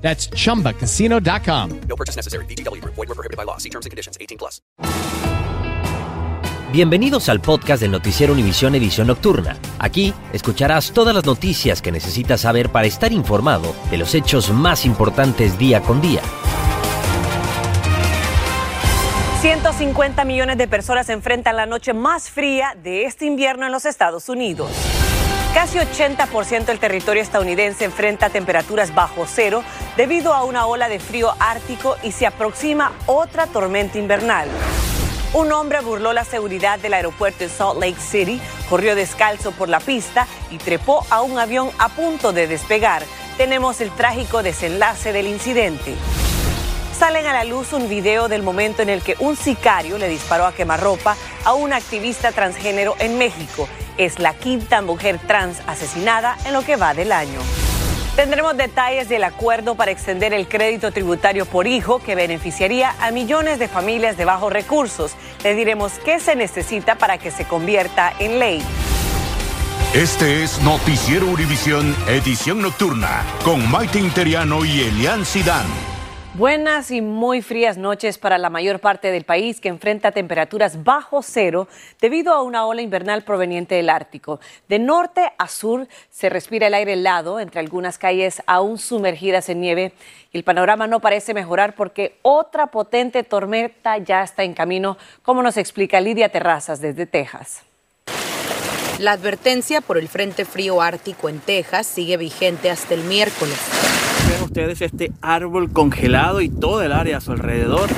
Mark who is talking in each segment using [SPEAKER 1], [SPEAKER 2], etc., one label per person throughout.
[SPEAKER 1] That's chumbacasino.com.
[SPEAKER 2] No purchase necessary. Group. Void where prohibited by law. See terms and conditions. 18 plus.
[SPEAKER 3] Bienvenidos al podcast del noticiero Univisión Edición Nocturna. Aquí escucharás todas las noticias que necesitas saber para estar informado de los hechos más importantes día con día.
[SPEAKER 4] 150 millones de personas enfrentan la noche más fría de este invierno en los Estados Unidos. Casi 80% del territorio estadounidense enfrenta temperaturas bajo cero debido a una ola de frío ártico y se aproxima otra tormenta invernal. Un hombre burló la seguridad del aeropuerto en Salt Lake City, corrió descalzo por la pista y trepó a un avión a punto de despegar. Tenemos el trágico desenlace del incidente. Salen a la luz un video del momento en el que un sicario le disparó a quemarropa a una activista transgénero en México. Es la quinta mujer trans asesinada en lo que va del año. Tendremos detalles del acuerdo para extender el crédito tributario por hijo que beneficiaría a millones de familias de bajos recursos. Le diremos qué se necesita para que se convierta en ley.
[SPEAKER 5] Este es Noticiero Univisión, edición nocturna, con Maite Interiano y Elian Sidán.
[SPEAKER 4] Buenas y muy frías noches para la mayor parte del país que enfrenta temperaturas bajo cero debido a una ola invernal proveniente del Ártico. De norte a sur se respira el aire helado entre algunas calles aún sumergidas en nieve y el panorama no parece mejorar porque otra potente tormenta ya está en camino, como nos explica Lidia Terrazas desde Texas.
[SPEAKER 6] La advertencia por el Frente Frío Ártico en Texas sigue vigente hasta el miércoles.
[SPEAKER 7] Ven ustedes este árbol congelado y todo el área a su alrededor.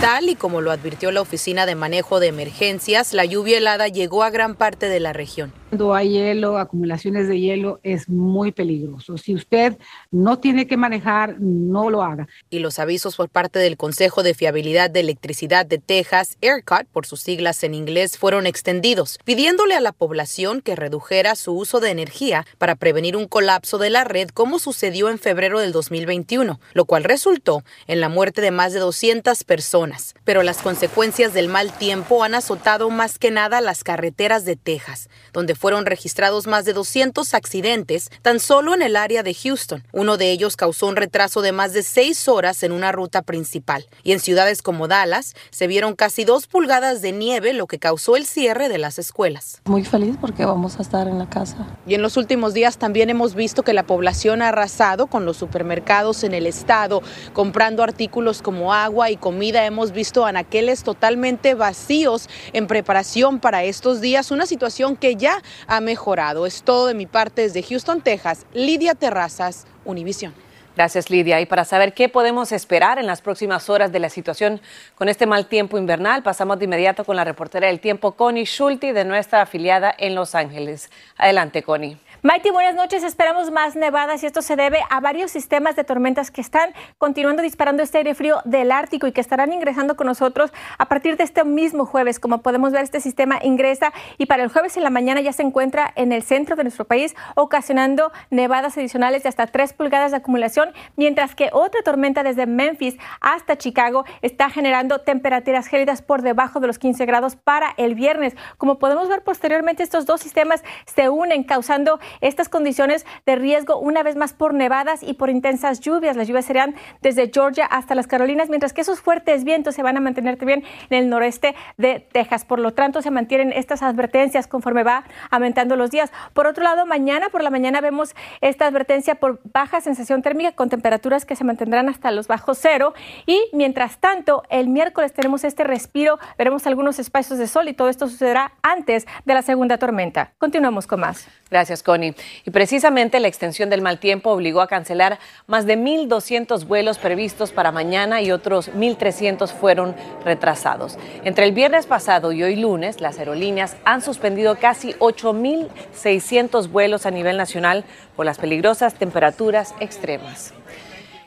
[SPEAKER 6] Tal y como lo advirtió la Oficina de Manejo de Emergencias, la lluvia helada llegó a gran parte de la región.
[SPEAKER 8] Cuando hay hielo, acumulaciones de hielo, es muy peligroso. Si usted no tiene que manejar, no lo haga.
[SPEAKER 6] Y los avisos por parte del Consejo de Fiabilidad de Electricidad de Texas, ERCOT, por sus siglas en inglés, fueron extendidos, pidiéndole a la población que redujera su uso de energía para prevenir un colapso de la red como sucedió en febrero del 2021, lo cual resultó en la muerte de más de 200 personas. Pero las consecuencias del mal tiempo han azotado más que nada las carreteras de Texas, donde fueron registrados más de 200 accidentes tan solo en el área de Houston. Uno de ellos causó un retraso de más de seis horas en una ruta principal. Y en ciudades como Dallas se vieron casi dos pulgadas de nieve, lo que causó el cierre de las escuelas.
[SPEAKER 9] Muy feliz porque vamos a estar en la casa.
[SPEAKER 6] Y en los últimos días también hemos visto que la población ha arrasado con los supermercados en el estado, comprando artículos como agua y comida. Hemos visto anaqueles totalmente vacíos en preparación para estos días, una situación que ya ha mejorado. Es todo de mi parte desde Houston, Texas. Lidia Terrazas, Univisión.
[SPEAKER 4] Gracias, Lidia. Y para saber qué podemos esperar en las próximas horas de la situación con este mal tiempo invernal, pasamos de inmediato con la reportera del tiempo, Connie Schulte, de nuestra afiliada en Los Ángeles. Adelante, Connie.
[SPEAKER 10] Maite, buenas noches. Esperamos más nevadas y esto se debe a varios sistemas de tormentas que están continuando disparando este aire frío del Ártico y que estarán ingresando con nosotros a partir de este mismo jueves. Como podemos ver, este sistema ingresa y para el jueves en la mañana ya se encuentra en el centro de nuestro país, ocasionando nevadas adicionales de hasta 3 pulgadas de acumulación, mientras que otra tormenta desde Memphis hasta Chicago está generando temperaturas gélidas por debajo de los 15 grados para el viernes. Como podemos ver posteriormente, estos dos sistemas se unen causando estas condiciones de riesgo una vez más por nevadas y por intensas lluvias. Las lluvias serían desde Georgia hasta las Carolinas, mientras que esos fuertes vientos se van a mantener también en el noreste de Texas. Por lo tanto, se mantienen estas advertencias conforme va aumentando los días. Por otro lado, mañana por la mañana vemos esta advertencia por baja sensación térmica con temperaturas que se mantendrán hasta los bajos cero. Y mientras tanto, el miércoles tenemos este respiro, veremos algunos espacios de sol y todo esto sucederá antes de la segunda tormenta. Continuamos con más.
[SPEAKER 4] Gracias, Connie. Y precisamente la extensión del mal tiempo obligó a cancelar más de 1.200 vuelos previstos para mañana y otros 1.300 fueron retrasados. Entre el viernes pasado y hoy lunes, las aerolíneas han suspendido casi 8.600 vuelos a nivel nacional por las peligrosas temperaturas extremas.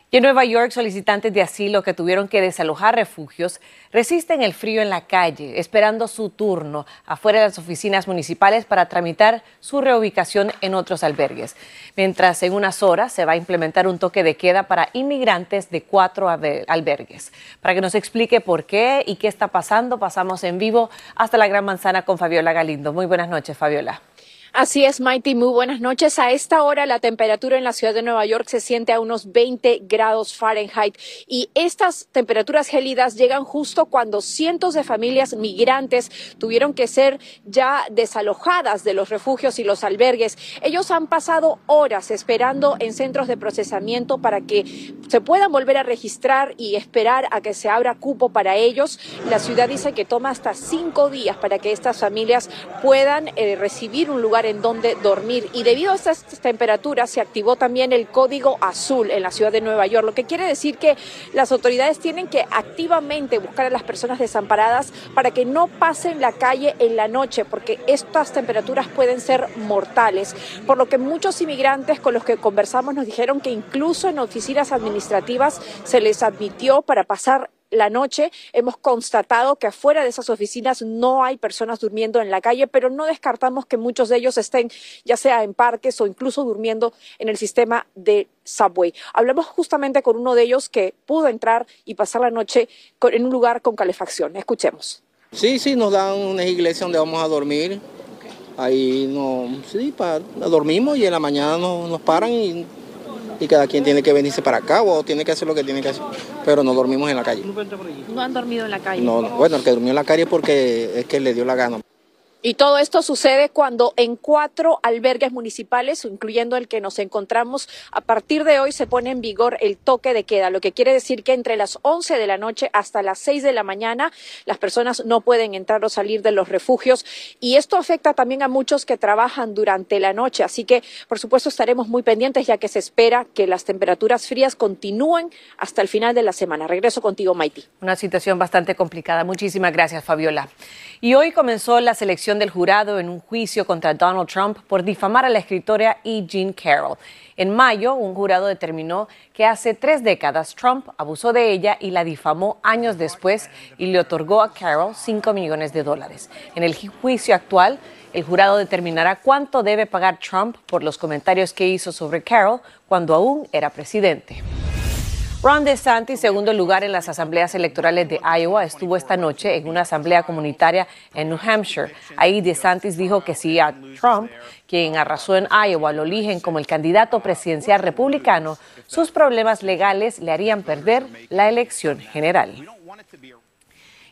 [SPEAKER 4] Y en Nueva York, solicitantes de asilo que tuvieron que desalojar refugios resisten el frío en la calle, esperando su turno afuera de las oficinas municipales para tramitar su reubicación en otros albergues. Mientras en unas horas se va a implementar un toque de queda para inmigrantes de cuatro albergues. Para que nos explique por qué y qué está pasando, pasamos en vivo hasta la Gran Manzana con Fabiola Galindo. Muy buenas noches, Fabiola.
[SPEAKER 11] Así es, Mighty. Muy buenas noches. A esta hora la temperatura en la ciudad de Nueva York se siente a unos 20 grados Fahrenheit y estas temperaturas gélidas llegan justo cuando cientos de familias migrantes tuvieron que ser ya desalojadas de los refugios y los albergues. Ellos han pasado horas esperando en centros de procesamiento para que se puedan volver a registrar y esperar a que se abra cupo para ellos. La ciudad dice que toma hasta cinco días para que estas familias puedan eh, recibir un lugar en donde dormir. Y debido a estas temperaturas se activó también el código azul en la ciudad de Nueva York, lo que quiere decir que las autoridades tienen que activamente buscar a las personas desamparadas para que no pasen la calle en la noche, porque estas temperaturas pueden ser mortales. Por lo que muchos inmigrantes con los que conversamos nos dijeron que incluso en oficinas administrativas se les admitió para pasar la noche. Hemos constatado que afuera de esas oficinas no hay personas durmiendo en la calle, pero no descartamos que muchos de ellos estén ya sea en parques o incluso durmiendo en el sistema de subway. Hablamos justamente con uno de ellos que pudo entrar y pasar la noche en un lugar con calefacción. Escuchemos.
[SPEAKER 12] Sí, sí, nos dan una iglesia donde vamos a dormir. Ahí no, sí, dormimos y en la mañana nos, nos paran y y cada quien tiene que venirse para acá o tiene que hacer lo que tiene que hacer. Pero no dormimos en la calle.
[SPEAKER 11] ¿No han dormido en la calle?
[SPEAKER 12] No, bueno, el que durmió en la calle es porque es que le dio la gana.
[SPEAKER 11] Y todo esto sucede cuando en cuatro albergues municipales, incluyendo el que nos encontramos, a partir de hoy se pone en vigor el toque de queda, lo que quiere decir que entre las 11 de la noche hasta las 6 de la mañana las personas no pueden entrar o salir de los refugios. Y esto afecta también a muchos que trabajan durante la noche. Así que, por supuesto, estaremos muy pendientes ya que se espera que las temperaturas frías continúen hasta el final de la semana. Regreso contigo, Maiti.
[SPEAKER 4] Una situación bastante complicada. Muchísimas gracias, Fabiola. Y hoy comenzó la selección del jurado en un juicio contra Donald Trump por difamar a la escritora E. Jean Carroll. En mayo, un jurado determinó que hace tres décadas Trump abusó de ella y la difamó años después y le otorgó a Carroll 5 millones de dólares. En el juicio actual, el jurado determinará cuánto debe pagar Trump por los comentarios que hizo sobre Carroll cuando aún era presidente. Ron DeSantis, segundo lugar en las asambleas electorales de Iowa, estuvo esta noche en una asamblea comunitaria en New Hampshire. Ahí DeSantis dijo que si a Trump, quien arrasó en Iowa, lo eligen como el candidato presidencial republicano, sus problemas legales le harían perder la elección general.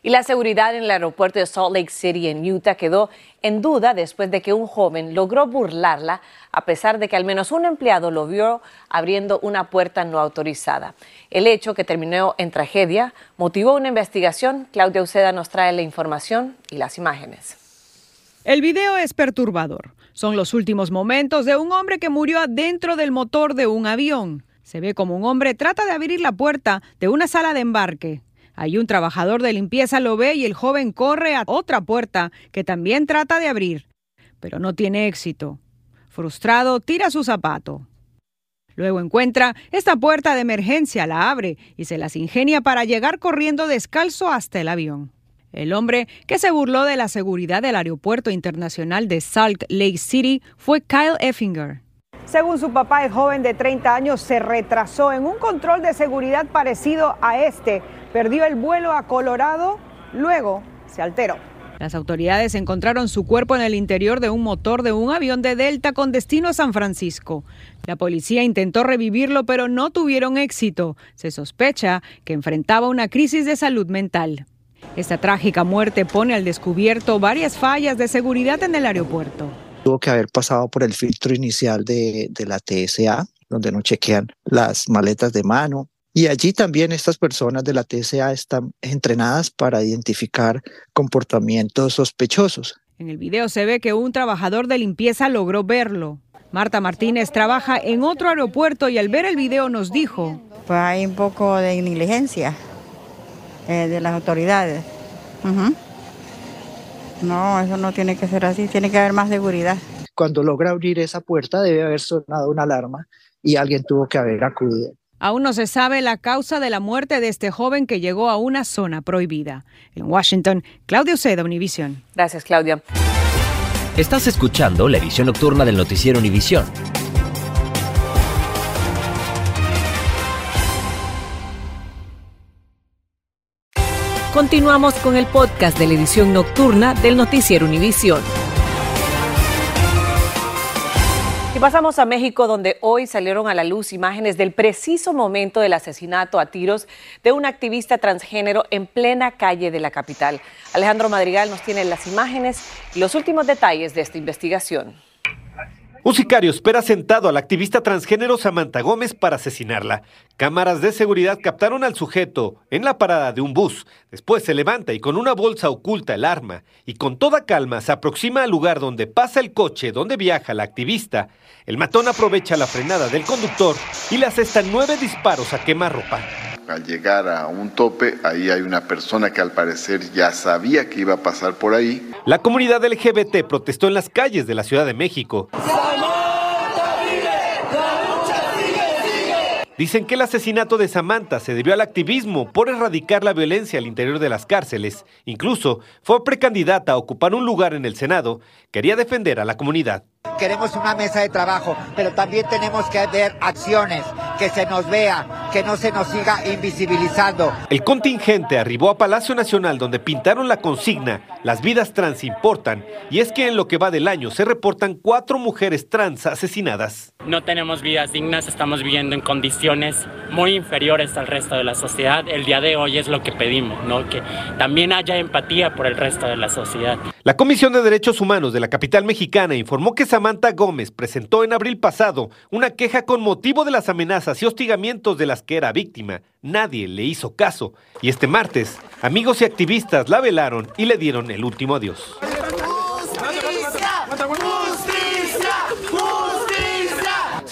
[SPEAKER 4] Y la seguridad en el aeropuerto de Salt Lake City en Utah quedó en duda después de que un joven logró burlarla a pesar de que al menos un empleado lo vio abriendo una puerta no autorizada. El hecho que terminó en tragedia motivó una investigación. Claudia Uceda nos trae la información y las imágenes.
[SPEAKER 13] El video es perturbador. Son los últimos momentos de un hombre que murió adentro del motor de un avión. Se ve como un hombre trata de abrir la puerta de una sala de embarque. Ahí un trabajador de limpieza lo ve y el joven corre a otra puerta que también trata de abrir, pero no tiene éxito. Frustrado, tira su zapato. Luego encuentra esta puerta de emergencia, la abre y se las ingenia para llegar corriendo descalzo hasta el avión. El hombre que se burló de la seguridad del Aeropuerto Internacional de Salt Lake City fue Kyle Effinger.
[SPEAKER 14] Según su papá, el joven de 30 años se retrasó en un control de seguridad parecido a este. Perdió el vuelo a Colorado, luego se alteró.
[SPEAKER 13] Las autoridades encontraron su cuerpo en el interior de un motor de un avión de Delta con destino a San Francisco. La policía intentó revivirlo, pero no tuvieron éxito. Se sospecha que enfrentaba una crisis de salud mental. Esta trágica muerte pone al descubierto varias fallas de seguridad en el aeropuerto.
[SPEAKER 15] Tuvo que haber pasado por el filtro inicial de, de la TSA, donde no chequean las maletas de mano, y allí también estas personas de la TSA están entrenadas para identificar comportamientos sospechosos.
[SPEAKER 13] En el video se ve que un trabajador de limpieza logró verlo. Marta Martínez trabaja en otro aeropuerto y al ver el video nos dijo,
[SPEAKER 16] pues hay un poco de negligencia eh, de las autoridades. Uh-huh. No, eso no tiene que ser así, tiene que haber más seguridad.
[SPEAKER 15] Cuando logra abrir esa puerta debe haber sonado una alarma y alguien tuvo que haber acudido.
[SPEAKER 13] Aún no se sabe la causa de la muerte de este joven que llegó a una zona prohibida. En Washington, Claudio Seda, Univisión.
[SPEAKER 4] Gracias, Claudia.
[SPEAKER 3] Estás escuchando la edición nocturna del noticiero Univisión.
[SPEAKER 17] Continuamos con el podcast de la edición nocturna del noticiero Univisión.
[SPEAKER 4] Y pasamos a México, donde hoy salieron a la luz imágenes del preciso momento del asesinato a tiros de un activista transgénero en plena calle de la capital. Alejandro Madrigal nos tiene las imágenes y los últimos detalles de esta investigación.
[SPEAKER 18] Un sicario espera sentado al activista transgénero Samantha Gómez para asesinarla. Cámaras de seguridad captaron al sujeto en la parada de un bus. Después se levanta y con una bolsa oculta el arma y con toda calma se aproxima al lugar donde pasa el coche donde viaja la activista. El matón aprovecha la frenada del conductor y le asesta nueve disparos a quemarropa.
[SPEAKER 19] Al llegar a un tope, ahí hay una persona que al parecer ya sabía que iba a pasar por ahí.
[SPEAKER 18] La comunidad LGBT protestó en las calles de la Ciudad de México. Dicen que el asesinato de Samantha se debió al activismo por erradicar la violencia al interior de las cárceles. Incluso fue precandidata a ocupar un lugar en el Senado. Quería defender a la comunidad.
[SPEAKER 20] Queremos una mesa de trabajo, pero también tenemos que ver acciones, que se nos vea, que no se nos siga invisibilizando.
[SPEAKER 18] El contingente arribó a Palacio Nacional donde pintaron la consigna Las vidas trans importan y es que en lo que va del año se reportan cuatro mujeres trans asesinadas.
[SPEAKER 21] No tenemos vidas dignas, estamos viviendo en condiciones muy inferiores al resto de la sociedad. El día de hoy es lo que pedimos, ¿no? que también haya empatía por el resto de la sociedad.
[SPEAKER 18] La Comisión de Derechos Humanos de la capital mexicana informó que Samantha Gómez presentó en abril pasado una queja con motivo de las amenazas y hostigamientos de las que era víctima. Nadie le hizo caso y este martes amigos y activistas la velaron y le dieron el último adiós.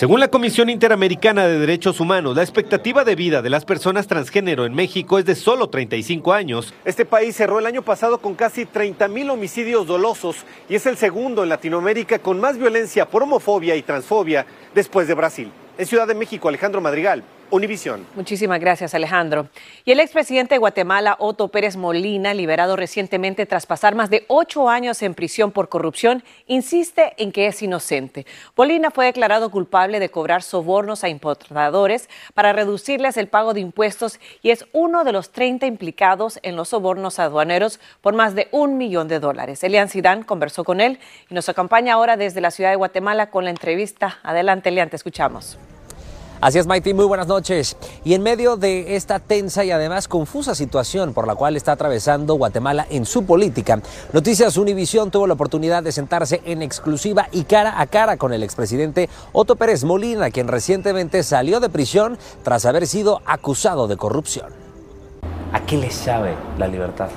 [SPEAKER 18] Según la Comisión Interamericana de Derechos Humanos, la expectativa de vida de las personas transgénero en México es de solo 35 años. Este país cerró el año pasado con casi 30 mil homicidios dolosos y es el segundo en Latinoamérica con más violencia por homofobia y transfobia después de Brasil. En Ciudad de México, Alejandro Madrigal, Univisión.
[SPEAKER 4] Muchísimas gracias, Alejandro. Y el expresidente de Guatemala, Otto Pérez Molina, liberado recientemente tras pasar más de ocho años en prisión por corrupción, insiste en que es inocente. Molina fue declarado culpable de cobrar sobornos a importadores para reducirles el pago de impuestos y es uno de los 30 implicados en los sobornos aduaneros por más de un millón de dólares. Elian Sidán conversó con él y nos acompaña ahora desde la ciudad de Guatemala con la entrevista. Adelante, Elian, te escuchamos.
[SPEAKER 22] Así es, Maite, muy buenas noches. Y en medio de esta tensa y además confusa situación por la cual está atravesando Guatemala en su política, Noticias Univisión tuvo la oportunidad de sentarse en exclusiva y cara a cara con el expresidente Otto Pérez Molina, quien recientemente salió de prisión tras haber sido acusado de corrupción. ¿A qué le sabe la libertad?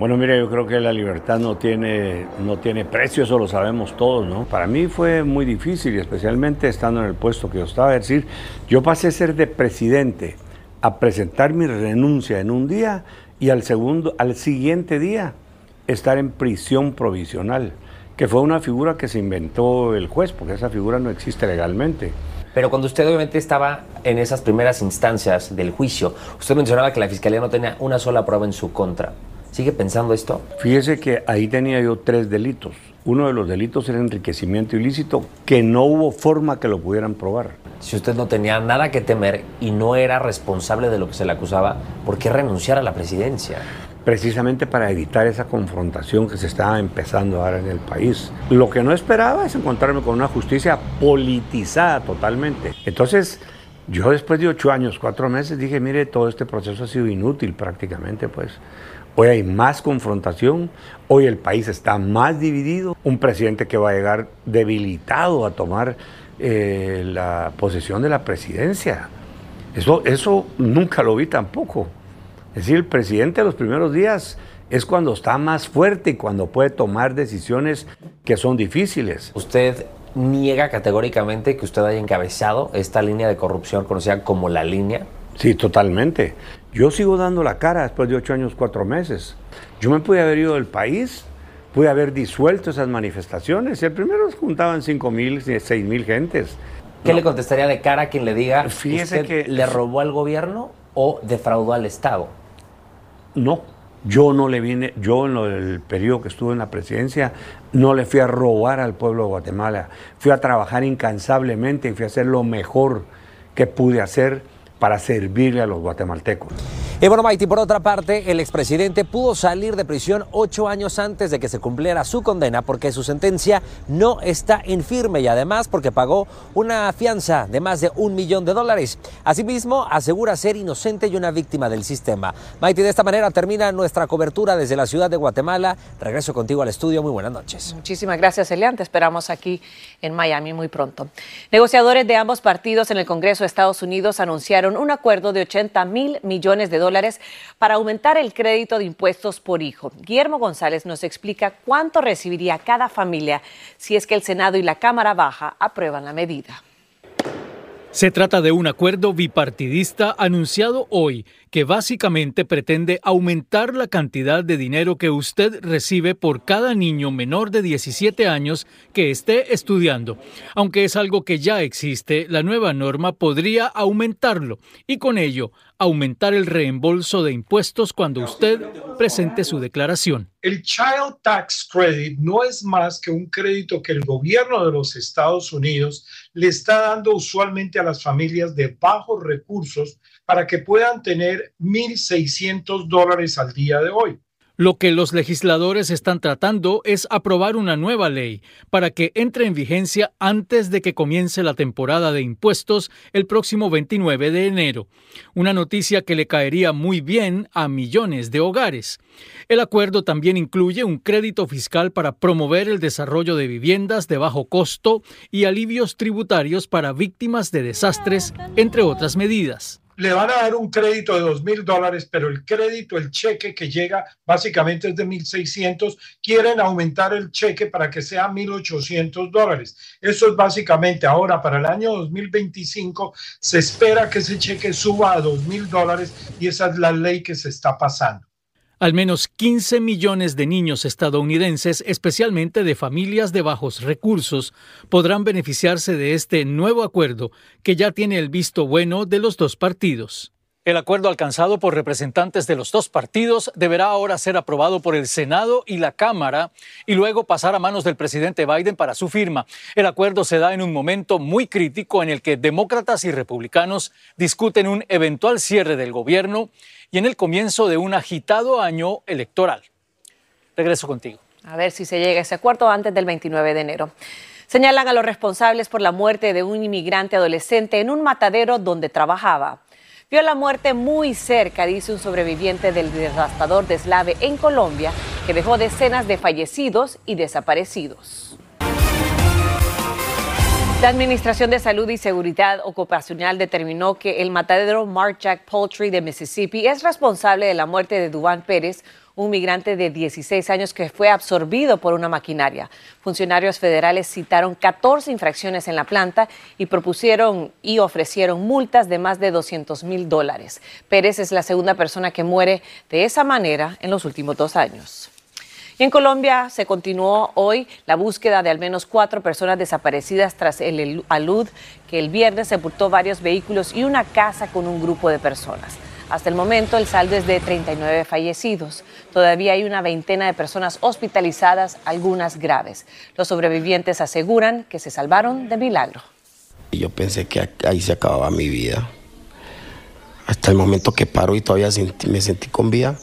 [SPEAKER 23] Bueno, mire, yo creo que la libertad no tiene, no tiene precio, eso lo sabemos todos, ¿no? Para mí fue muy difícil, especialmente estando en el puesto que yo estaba, es decir, yo pasé a ser de presidente a presentar mi renuncia en un día y al segundo, al siguiente día estar en prisión provisional, que fue una figura que se inventó el juez, porque esa figura no existe legalmente.
[SPEAKER 22] Pero cuando usted obviamente estaba en esas primeras instancias del juicio, usted mencionaba que la fiscalía no tenía una sola prueba en su contra. ¿Sigue pensando esto?
[SPEAKER 23] Fíjese que ahí tenía yo tres delitos. uno de los delitos era enriquecimiento ilícito, que no hubo forma que lo pudieran probar.
[SPEAKER 22] Si usted no tenía nada que temer y no era responsable de lo que se le acusaba, ¿por qué renunciar a la presidencia?
[SPEAKER 23] Precisamente para evitar esa confrontación que se estaba empezando a dar en el país. Lo que no esperaba es encontrarme con una justicia politizada totalmente. Entonces, yo después de ocho años, cuatro meses, dije, mire, todo este proceso ha sido inútil prácticamente, pues. Hoy hay más confrontación, hoy el país está más dividido, un presidente que va a llegar debilitado a tomar eh, la posesión de la presidencia. Eso, eso nunca lo vi tampoco. Es decir, el presidente de los primeros días es cuando está más fuerte y cuando puede tomar decisiones que son difíciles.
[SPEAKER 22] Usted niega categóricamente que usted haya encabezado esta línea de corrupción conocida como la línea.
[SPEAKER 23] Sí, totalmente. Yo sigo dando la cara después de ocho años, cuatro meses. Yo me pude haber ido del país, pude haber disuelto esas manifestaciones. Y el primero juntaban cinco mil, seis mil gentes.
[SPEAKER 22] ¿Qué le contestaría de cara a quien le diga, Fíjese que le robó al gobierno o defraudó al Estado?
[SPEAKER 23] No, yo no le vine, yo en el periodo que estuve en la presidencia, no le fui a robar al pueblo de Guatemala. Fui a trabajar incansablemente y fui a hacer lo mejor que pude hacer para servirle a los guatemaltecos.
[SPEAKER 22] Y bueno, Maiti, por otra parte, el expresidente pudo salir de prisión ocho años antes de que se cumpliera su condena porque su sentencia no está en firme y además porque pagó una fianza de más de un millón de dólares. Asimismo, asegura ser inocente y una víctima del sistema. Maiti, de esta manera termina nuestra cobertura desde la ciudad de Guatemala. Regreso contigo al estudio. Muy buenas noches.
[SPEAKER 4] Muchísimas gracias, Elian. Te esperamos aquí en Miami muy pronto. Negociadores de ambos partidos en el Congreso de Estados Unidos anunciaron un acuerdo de 80 mil millones de dólares para aumentar el crédito de impuestos por hijo. Guillermo González nos explica cuánto recibiría cada familia si es que el Senado y la Cámara Baja aprueban la medida.
[SPEAKER 24] Se trata de un acuerdo bipartidista anunciado hoy que básicamente pretende aumentar la cantidad de dinero que usted recibe por cada niño menor de 17 años que esté estudiando. Aunque es algo que ya existe, la nueva norma podría aumentarlo y con ello aumentar el reembolso de impuestos cuando usted presente su declaración.
[SPEAKER 25] El Child Tax Credit no es más que un crédito que el gobierno de los Estados Unidos le está dando usualmente a las familias de bajos recursos para que puedan tener 1.600 dólares al día de hoy.
[SPEAKER 24] Lo que los legisladores están tratando es aprobar una nueva ley para que entre en vigencia antes de que comience la temporada de impuestos el próximo 29 de enero. Una noticia que le caería muy bien a millones de hogares. El acuerdo también incluye un crédito fiscal para promover el desarrollo de viviendas de bajo costo y alivios tributarios para víctimas de desastres, entre otras medidas
[SPEAKER 25] le van a dar un crédito de dos mil dólares, pero el crédito, el cheque que llega básicamente es de 1.600, quieren aumentar el cheque para que sea 1.800 dólares. Eso es básicamente ahora para el año 2025 se espera que ese cheque suba a dos mil dólares y esa es la ley que se está pasando.
[SPEAKER 24] Al menos 15 millones de niños estadounidenses, especialmente de familias de bajos recursos, podrán beneficiarse de este nuevo acuerdo que ya tiene el visto bueno de los dos partidos. El acuerdo alcanzado por representantes de los dos partidos deberá ahora ser aprobado por el Senado y la Cámara y luego pasar a manos del presidente Biden para su firma. El acuerdo se da en un momento muy crítico en el que demócratas y republicanos discuten un eventual cierre del gobierno y en el comienzo de un agitado año electoral. Regreso contigo.
[SPEAKER 4] A ver si se llega a ese acuerdo antes del 29 de enero. Señalan a los responsables por la muerte de un inmigrante adolescente en un matadero donde trabajaba. Vio la muerte muy cerca, dice un sobreviviente del devastador deslave en Colombia, que dejó decenas de fallecidos y desaparecidos. La Administración de Salud y Seguridad Ocupacional determinó que el matadero Mark Jack Poultry de Mississippi es responsable de la muerte de Dubán Pérez, un migrante de 16 años que fue absorbido por una maquinaria. Funcionarios federales citaron 14 infracciones en la planta y propusieron y ofrecieron multas de más de 200 mil dólares. Pérez es la segunda persona que muere de esa manera en los últimos dos años. Y en Colombia se continuó hoy la búsqueda de al menos cuatro personas desaparecidas tras el alud que el viernes sepultó varios vehículos y una casa con un grupo de personas. Hasta el momento el saldo es de 39 fallecidos. Todavía hay una veintena de personas hospitalizadas, algunas graves. Los sobrevivientes aseguran que se salvaron de milagro.
[SPEAKER 26] Yo pensé que ahí se acababa mi vida. Hasta el momento que paro y todavía me sentí con vida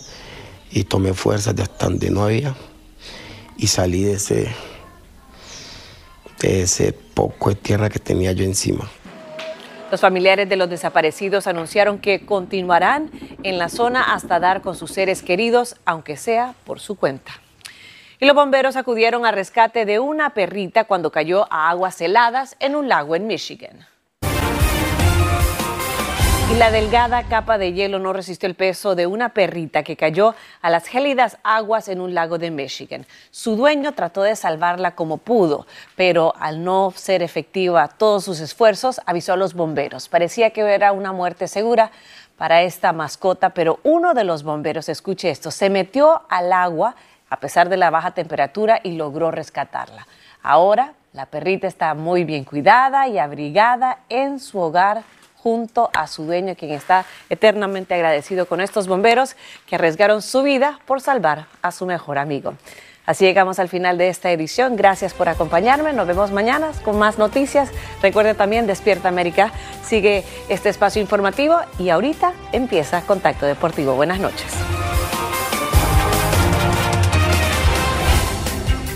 [SPEAKER 26] y tomé fuerzas de hasta donde no había y salí de ese, de ese poco de tierra que tenía yo encima.
[SPEAKER 4] Los familiares de los desaparecidos anunciaron que continuarán en la zona hasta dar con sus seres queridos, aunque sea por su cuenta. Y los bomberos acudieron al rescate de una perrita cuando cayó a aguas heladas en un lago en Michigan. Y la delgada capa de hielo no resistió el peso de una perrita que cayó a las gélidas aguas en un lago de Michigan. Su dueño trató de salvarla como pudo, pero al no ser efectiva todos sus esfuerzos, avisó a los bomberos. Parecía que era una muerte segura para esta mascota, pero uno de los bomberos, escuche esto, se metió al agua a pesar de la baja temperatura y logró rescatarla. Ahora la perrita está muy bien cuidada y abrigada en su hogar junto a su dueño, quien está eternamente agradecido con estos bomberos que arriesgaron su vida por salvar a su mejor amigo. Así llegamos al final de esta edición. Gracias por acompañarme. Nos vemos mañana con más noticias. Recuerde también, Despierta América sigue este espacio informativo y ahorita empieza Contacto Deportivo. Buenas noches.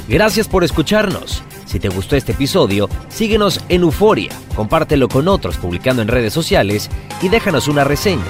[SPEAKER 3] Gracias por escucharnos. Si te gustó este episodio, síguenos en Euforia, compártelo con otros publicando en redes sociales y déjanos una reseña.